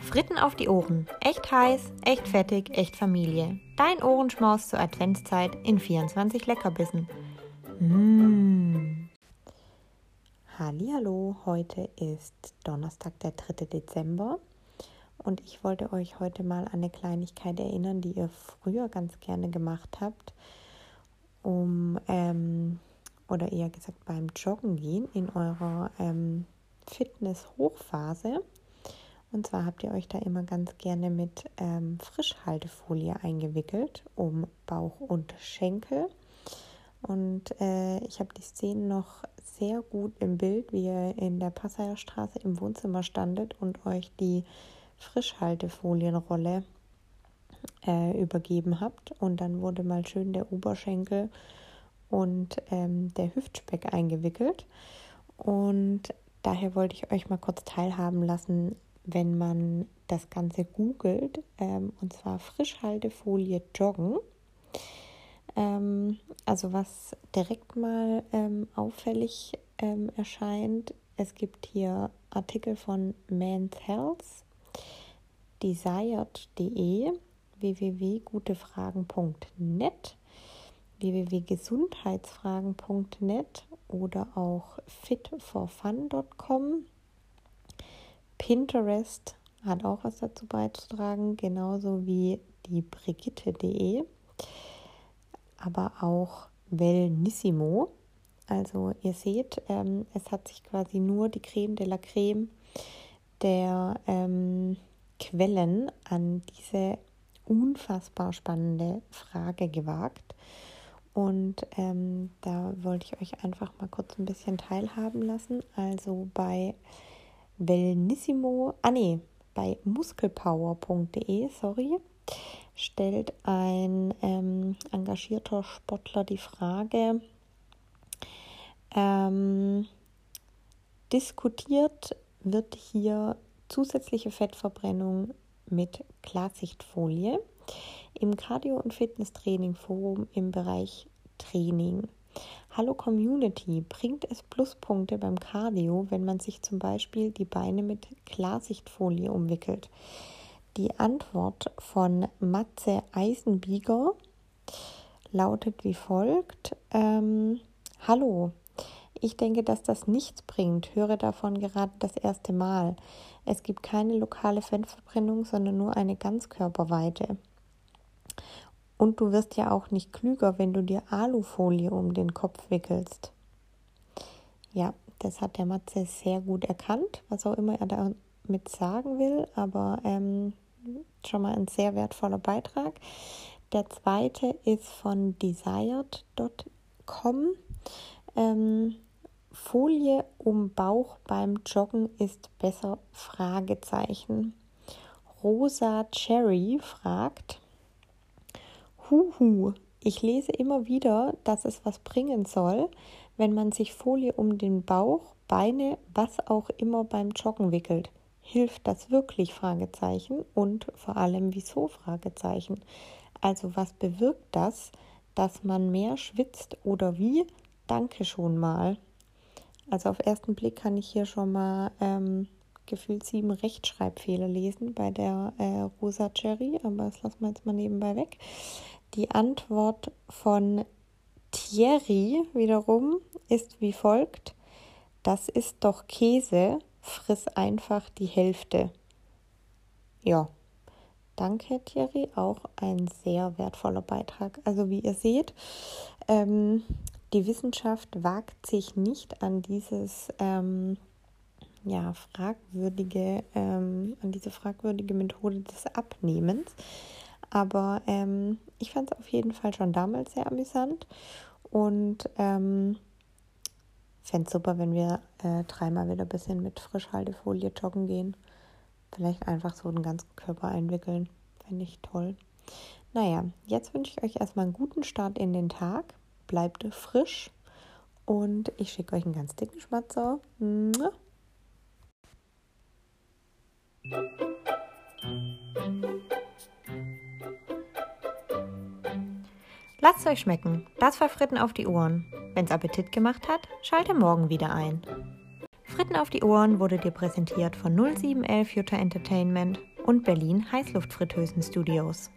Fritten auf die Ohren. Echt heiß, echt fettig, echt Familie. Dein Ohrenschmaus zur Adventszeit in 24 Leckerbissen. Mmh. Hallo, heute ist Donnerstag, der 3. Dezember und ich wollte euch heute mal an eine Kleinigkeit erinnern, die ihr früher ganz gerne gemacht habt, um ähm, oder eher gesagt beim Joggen gehen in eurer ähm, Fitness-Hochphase. Und zwar habt ihr euch da immer ganz gerne mit ähm, Frischhaltefolie eingewickelt um Bauch und Schenkel. Und äh, ich habe die Szene noch sehr gut im Bild, wie ihr in der Passayer Straße im Wohnzimmer standet und euch die Frischhaltefolienrolle äh, übergeben habt. Und dann wurde mal schön der Oberschenkel und ähm, der Hüftspeck eingewickelt. Und daher wollte ich euch mal kurz teilhaben lassen, wenn man das Ganze googelt, ähm, und zwar Frischhaltefolie joggen. Ähm, also was direkt mal ähm, auffällig ähm, erscheint, es gibt hier Artikel von Men's Health, desired.de, www.gutefragen.net, www.gesundheitsfragen.net oder auch fitforfun.com. Pinterest hat auch was dazu beizutragen, genauso wie die Brigitte.de, aber auch Wellnissimo. Also ihr seht, ähm, es hat sich quasi nur die Creme de la Creme der ähm, Quellen an diese unfassbar spannende Frage gewagt. Und ähm, da wollte ich euch einfach mal kurz ein bisschen teilhaben lassen. Also bei Wellnissimo, ah nee, bei muskelpower.de, sorry, stellt ein ähm, engagierter Sportler die Frage, ähm, diskutiert wird hier zusätzliche Fettverbrennung mit Klarsichtfolie im Cardio- und Fitnesstraining Forum im Bereich Training. Hallo Community, bringt es Pluspunkte beim Cardio, wenn man sich zum Beispiel die Beine mit Klarsichtfolie umwickelt? Die Antwort von Matze Eisenbieger lautet wie folgt. Ähm, Hallo, ich denke, dass das nichts bringt. Höre davon gerade das erste Mal. Es gibt keine lokale Fettverbrennung, sondern nur eine Ganzkörperweite. Und du wirst ja auch nicht klüger, wenn du dir Alufolie um den Kopf wickelst. Ja, das hat der Matze sehr gut erkannt, was auch immer er damit sagen will, aber ähm, schon mal ein sehr wertvoller Beitrag. Der zweite ist von desired.com. Ähm, Folie um Bauch beim Joggen ist besser? Fragezeichen. Rosa Cherry fragt, Huhu, ich lese immer wieder, dass es was bringen soll, wenn man sich Folie um den Bauch, Beine, was auch immer beim Joggen wickelt. Hilft das wirklich? Fragezeichen und vor allem wieso? Fragezeichen. Also was bewirkt das, dass man mehr schwitzt oder wie? Danke schon mal. Also auf ersten Blick kann ich hier schon mal ähm, gefühlt sieben Rechtschreibfehler lesen bei der äh, Rosa Cherry, aber das lassen wir jetzt mal nebenbei weg. Die Antwort von Thierry wiederum ist wie folgt: Das ist doch Käse, friss einfach die Hälfte. Ja, danke Thierry, auch ein sehr wertvoller Beitrag. Also wie ihr seht, ähm, die Wissenschaft wagt sich nicht an dieses ähm, ja, fragwürdige, ähm, an diese fragwürdige Methode des Abnehmens. Aber ähm, ich fand es auf jeden Fall schon damals sehr amüsant und ähm, fände es super, wenn wir äh, dreimal wieder ein bisschen mit Frischhaltefolie joggen gehen. Vielleicht einfach so den ganzen Körper einwickeln. Fände ich toll. Naja, jetzt wünsche ich euch erstmal einen guten Start in den Tag bleibt frisch und ich schicke euch einen ganz dicken Schmatzer. Lasst euch schmecken. Das war Fritten auf die Ohren. Wenn's Appetit gemacht hat, schalte morgen wieder ein. Fritten auf die Ohren wurde dir präsentiert von 0711 Jutta Entertainment und Berlin Heißluftfritteusen Studios.